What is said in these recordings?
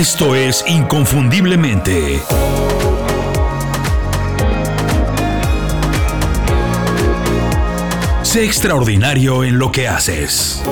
Esto es Inconfundiblemente. Sé extraordinario en lo que haces.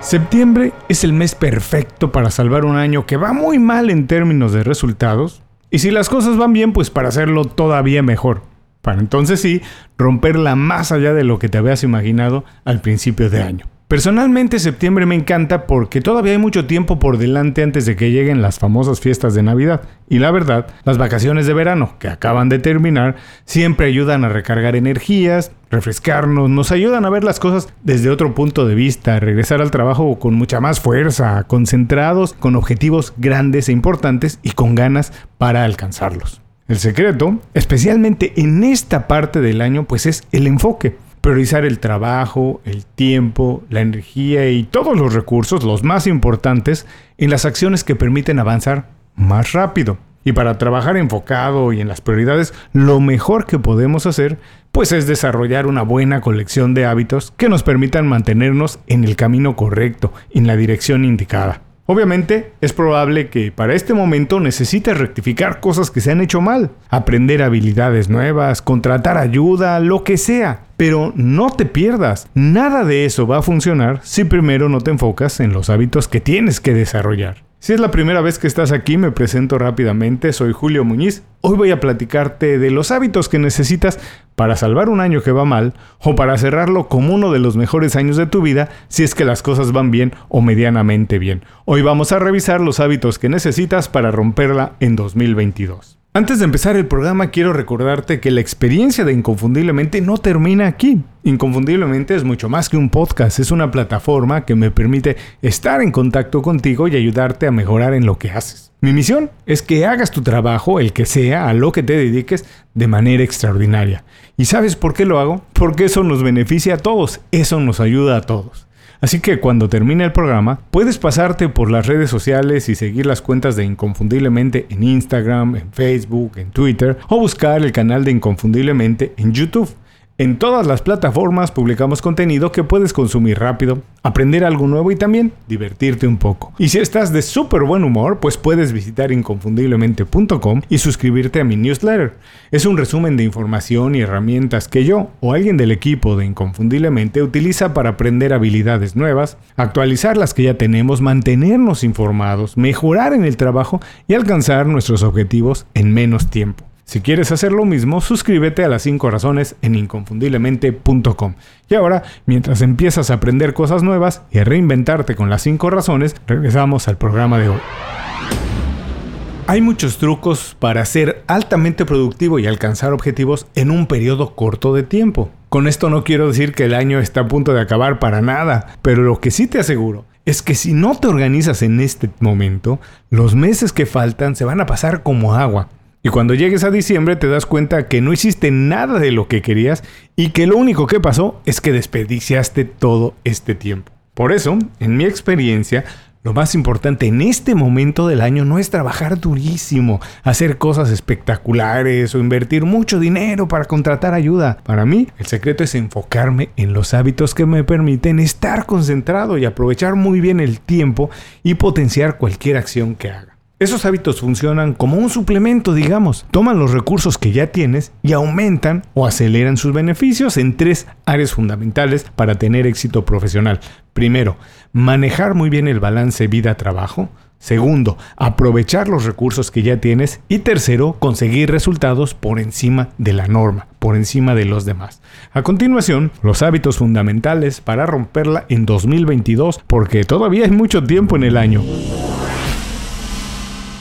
Septiembre es el mes perfecto para salvar un año que va muy mal en términos de resultados. Y si las cosas van bien, pues para hacerlo todavía mejor. Para entonces sí, romperla más allá de lo que te habías imaginado al principio de año. Personalmente septiembre me encanta porque todavía hay mucho tiempo por delante antes de que lleguen las famosas fiestas de Navidad. Y la verdad, las vacaciones de verano, que acaban de terminar, siempre ayudan a recargar energías, refrescarnos, nos ayudan a ver las cosas desde otro punto de vista, regresar al trabajo con mucha más fuerza, concentrados, con objetivos grandes e importantes y con ganas para alcanzarlos. El secreto, especialmente en esta parte del año, pues es el enfoque priorizar el trabajo, el tiempo, la energía y todos los recursos, los más importantes, en las acciones que permiten avanzar más rápido. Y para trabajar enfocado y en las prioridades, lo mejor que podemos hacer, pues es desarrollar una buena colección de hábitos que nos permitan mantenernos en el camino correcto, en la dirección indicada. Obviamente, es probable que para este momento necesites rectificar cosas que se han hecho mal, aprender habilidades nuevas, contratar ayuda, lo que sea. Pero no te pierdas, nada de eso va a funcionar si primero no te enfocas en los hábitos que tienes que desarrollar. Si es la primera vez que estás aquí, me presento rápidamente, soy Julio Muñiz. Hoy voy a platicarte de los hábitos que necesitas para salvar un año que va mal o para cerrarlo como uno de los mejores años de tu vida si es que las cosas van bien o medianamente bien. Hoy vamos a revisar los hábitos que necesitas para romperla en 2022. Antes de empezar el programa quiero recordarte que la experiencia de Inconfundiblemente no termina aquí. Inconfundiblemente es mucho más que un podcast, es una plataforma que me permite estar en contacto contigo y ayudarte a mejorar en lo que haces. Mi misión es que hagas tu trabajo, el que sea, a lo que te dediques, de manera extraordinaria. ¿Y sabes por qué lo hago? Porque eso nos beneficia a todos, eso nos ayuda a todos. Así que cuando termine el programa, puedes pasarte por las redes sociales y seguir las cuentas de Inconfundiblemente en Instagram, en Facebook, en Twitter o buscar el canal de Inconfundiblemente en YouTube. En todas las plataformas publicamos contenido que puedes consumir rápido, aprender algo nuevo y también divertirte un poco. Y si estás de súper buen humor, pues puedes visitar inconfundiblemente.com y suscribirte a mi newsletter. Es un resumen de información y herramientas que yo o alguien del equipo de Inconfundiblemente utiliza para aprender habilidades nuevas, actualizar las que ya tenemos, mantenernos informados, mejorar en el trabajo y alcanzar nuestros objetivos en menos tiempo. Si quieres hacer lo mismo, suscríbete a las 5 razones en inconfundiblemente.com. Y ahora, mientras empiezas a aprender cosas nuevas y a reinventarte con las 5 razones, regresamos al programa de hoy. Hay muchos trucos para ser altamente productivo y alcanzar objetivos en un periodo corto de tiempo. Con esto no quiero decir que el año está a punto de acabar para nada, pero lo que sí te aseguro es que si no te organizas en este momento, los meses que faltan se van a pasar como agua y cuando llegues a diciembre te das cuenta que no hiciste nada de lo que querías y que lo único que pasó es que desperdiciaste todo este tiempo. Por eso, en mi experiencia, lo más importante en este momento del año no es trabajar durísimo, hacer cosas espectaculares o invertir mucho dinero para contratar ayuda. Para mí, el secreto es enfocarme en los hábitos que me permiten estar concentrado y aprovechar muy bien el tiempo y potenciar cualquier acción que haga. Esos hábitos funcionan como un suplemento, digamos. Toman los recursos que ya tienes y aumentan o aceleran sus beneficios en tres áreas fundamentales para tener éxito profesional. Primero, manejar muy bien el balance vida-trabajo. Segundo, aprovechar los recursos que ya tienes. Y tercero, conseguir resultados por encima de la norma, por encima de los demás. A continuación, los hábitos fundamentales para romperla en 2022, porque todavía hay mucho tiempo en el año.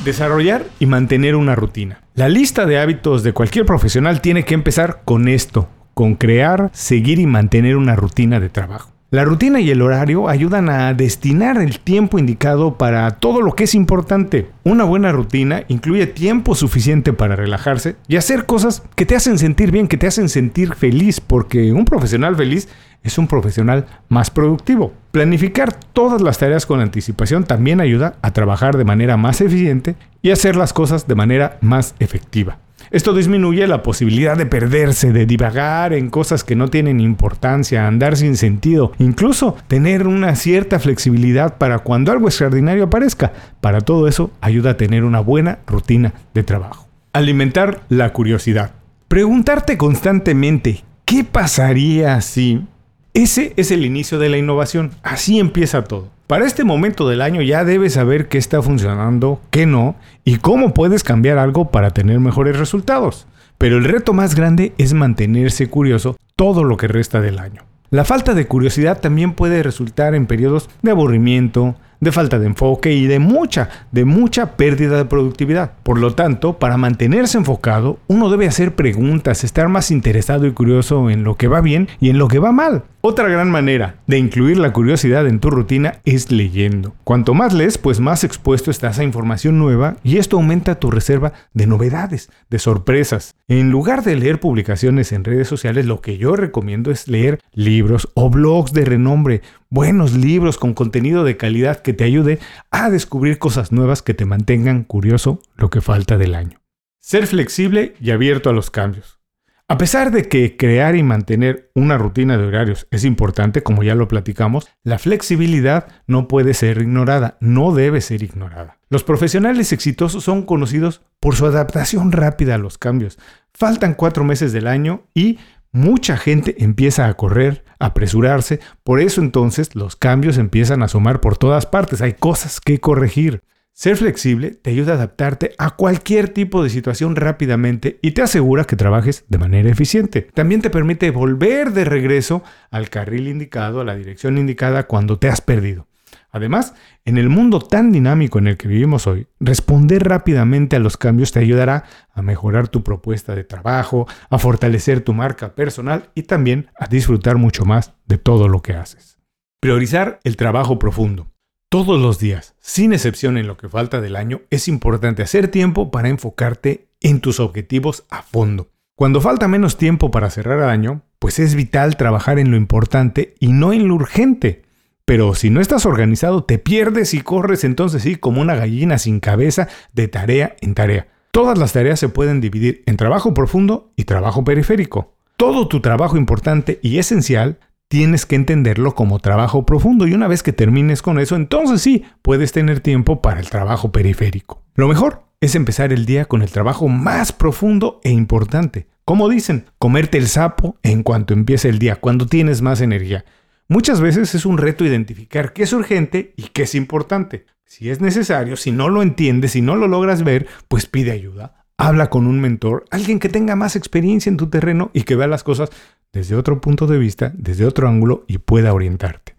Desarrollar y mantener una rutina. La lista de hábitos de cualquier profesional tiene que empezar con esto, con crear, seguir y mantener una rutina de trabajo. La rutina y el horario ayudan a destinar el tiempo indicado para todo lo que es importante. Una buena rutina incluye tiempo suficiente para relajarse y hacer cosas que te hacen sentir bien, que te hacen sentir feliz, porque un profesional feliz es un profesional más productivo. Planificar todas las tareas con anticipación también ayuda a trabajar de manera más eficiente y hacer las cosas de manera más efectiva. Esto disminuye la posibilidad de perderse, de divagar en cosas que no tienen importancia, andar sin sentido, incluso tener una cierta flexibilidad para cuando algo extraordinario aparezca. Para todo eso ayuda a tener una buena rutina de trabajo. Alimentar la curiosidad. Preguntarte constantemente, ¿qué pasaría si? Ese es el inicio de la innovación. Así empieza todo. Para este momento del año ya debes saber qué está funcionando, qué no y cómo puedes cambiar algo para tener mejores resultados. Pero el reto más grande es mantenerse curioso todo lo que resta del año. La falta de curiosidad también puede resultar en periodos de aburrimiento, de falta de enfoque y de mucha, de mucha pérdida de productividad. Por lo tanto, para mantenerse enfocado, uno debe hacer preguntas, estar más interesado y curioso en lo que va bien y en lo que va mal. Otra gran manera de incluir la curiosidad en tu rutina es leyendo. Cuanto más lees, pues más expuesto estás a información nueva y esto aumenta tu reserva de novedades, de sorpresas. En lugar de leer publicaciones en redes sociales, lo que yo recomiendo es leer libros o blogs de renombre, buenos libros con contenido de calidad que te ayude a descubrir cosas nuevas que te mantengan curioso lo que falta del año. Ser flexible y abierto a los cambios. A pesar de que crear y mantener una rutina de horarios es importante, como ya lo platicamos, la flexibilidad no puede ser ignorada, no debe ser ignorada. Los profesionales exitosos son conocidos por su adaptación rápida a los cambios. Faltan cuatro meses del año y mucha gente empieza a correr, a apresurarse, por eso entonces los cambios empiezan a asomar por todas partes, hay cosas que corregir. Ser flexible te ayuda a adaptarte a cualquier tipo de situación rápidamente y te asegura que trabajes de manera eficiente. También te permite volver de regreso al carril indicado, a la dirección indicada cuando te has perdido. Además, en el mundo tan dinámico en el que vivimos hoy, responder rápidamente a los cambios te ayudará a mejorar tu propuesta de trabajo, a fortalecer tu marca personal y también a disfrutar mucho más de todo lo que haces. Priorizar el trabajo profundo. Todos los días, sin excepción en lo que falta del año, es importante hacer tiempo para enfocarte en tus objetivos a fondo. Cuando falta menos tiempo para cerrar el año, pues es vital trabajar en lo importante y no en lo urgente. Pero si no estás organizado, te pierdes y corres entonces sí como una gallina sin cabeza de tarea en tarea. Todas las tareas se pueden dividir en trabajo profundo y trabajo periférico. Todo tu trabajo importante y esencial tienes que entenderlo como trabajo profundo y una vez que termines con eso, entonces sí, puedes tener tiempo para el trabajo periférico. Lo mejor es empezar el día con el trabajo más profundo e importante. Como dicen, comerte el sapo en cuanto empiece el día, cuando tienes más energía. Muchas veces es un reto identificar qué es urgente y qué es importante. Si es necesario, si no lo entiendes, si no lo logras ver, pues pide ayuda. Habla con un mentor, alguien que tenga más experiencia en tu terreno y que vea las cosas desde otro punto de vista, desde otro ángulo y pueda orientarte.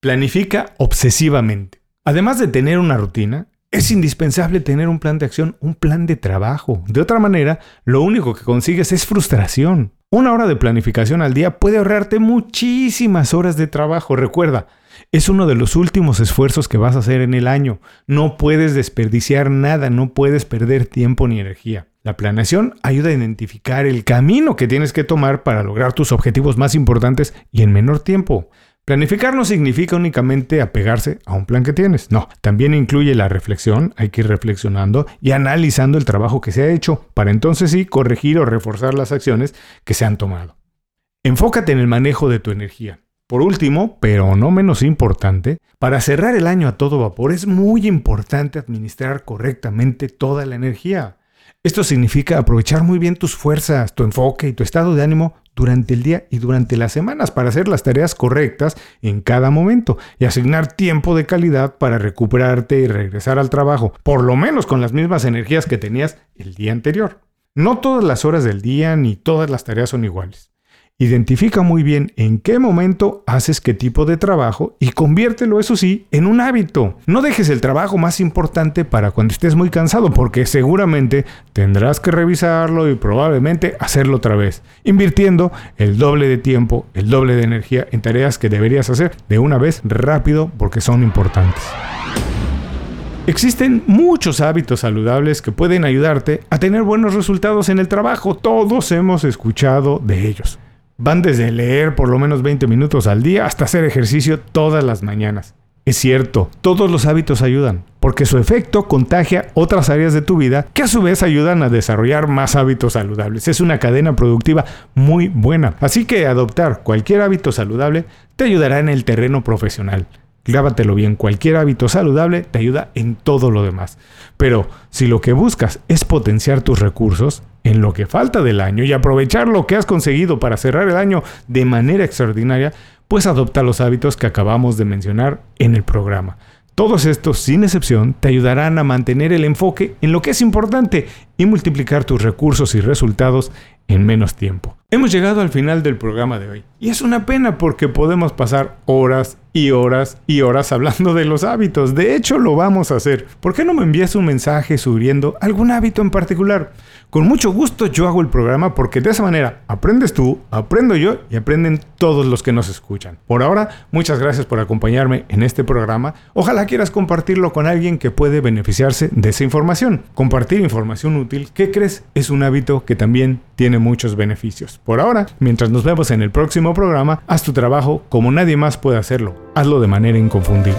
Planifica obsesivamente. Además de tener una rutina, es indispensable tener un plan de acción, un plan de trabajo. De otra manera, lo único que consigues es frustración. Una hora de planificación al día puede ahorrarte muchísimas horas de trabajo. Recuerda, es uno de los últimos esfuerzos que vas a hacer en el año. No puedes desperdiciar nada, no puedes perder tiempo ni energía. La planeación ayuda a identificar el camino que tienes que tomar para lograr tus objetivos más importantes y en menor tiempo. Planificar no significa únicamente apegarse a un plan que tienes, no, también incluye la reflexión, hay que ir reflexionando y analizando el trabajo que se ha hecho para entonces sí corregir o reforzar las acciones que se han tomado. Enfócate en el manejo de tu energía. Por último, pero no menos importante, para cerrar el año a todo vapor es muy importante administrar correctamente toda la energía. Esto significa aprovechar muy bien tus fuerzas, tu enfoque y tu estado de ánimo durante el día y durante las semanas para hacer las tareas correctas en cada momento y asignar tiempo de calidad para recuperarte y regresar al trabajo, por lo menos con las mismas energías que tenías el día anterior. No todas las horas del día ni todas las tareas son iguales. Identifica muy bien en qué momento haces qué tipo de trabajo y conviértelo, eso sí, en un hábito. No dejes el trabajo más importante para cuando estés muy cansado, porque seguramente tendrás que revisarlo y probablemente hacerlo otra vez, invirtiendo el doble de tiempo, el doble de energía en tareas que deberías hacer de una vez rápido porque son importantes. Existen muchos hábitos saludables que pueden ayudarte a tener buenos resultados en el trabajo. Todos hemos escuchado de ellos. Van desde leer por lo menos 20 minutos al día hasta hacer ejercicio todas las mañanas. Es cierto, todos los hábitos ayudan, porque su efecto contagia otras áreas de tu vida que a su vez ayudan a desarrollar más hábitos saludables. Es una cadena productiva muy buena. Así que adoptar cualquier hábito saludable te ayudará en el terreno profesional. Grábatelo bien, cualquier hábito saludable te ayuda en todo lo demás. Pero si lo que buscas es potenciar tus recursos, en lo que falta del año y aprovechar lo que has conseguido para cerrar el año de manera extraordinaria, pues adopta los hábitos que acabamos de mencionar en el programa. Todos estos, sin excepción, te ayudarán a mantener el enfoque en lo que es importante y multiplicar tus recursos y resultados en menos tiempo. Hemos llegado al final del programa de hoy y es una pena porque podemos pasar horas y horas y horas hablando de los hábitos. De hecho, lo vamos a hacer. ¿Por qué no me envías un mensaje sugiriendo algún hábito en particular? Con mucho gusto yo hago el programa porque de esa manera aprendes tú, aprendo yo y aprenden todos los que nos escuchan. Por ahora, muchas gracias por acompañarme en este programa. Ojalá quieras compartirlo con alguien que puede beneficiarse de esa información. Compartir información útil, ¿qué crees? Es un hábito que también tiene muchos beneficios. Por ahora, mientras nos vemos en el próximo programa, haz tu trabajo como nadie más puede hacerlo. Hazlo de manera inconfundible.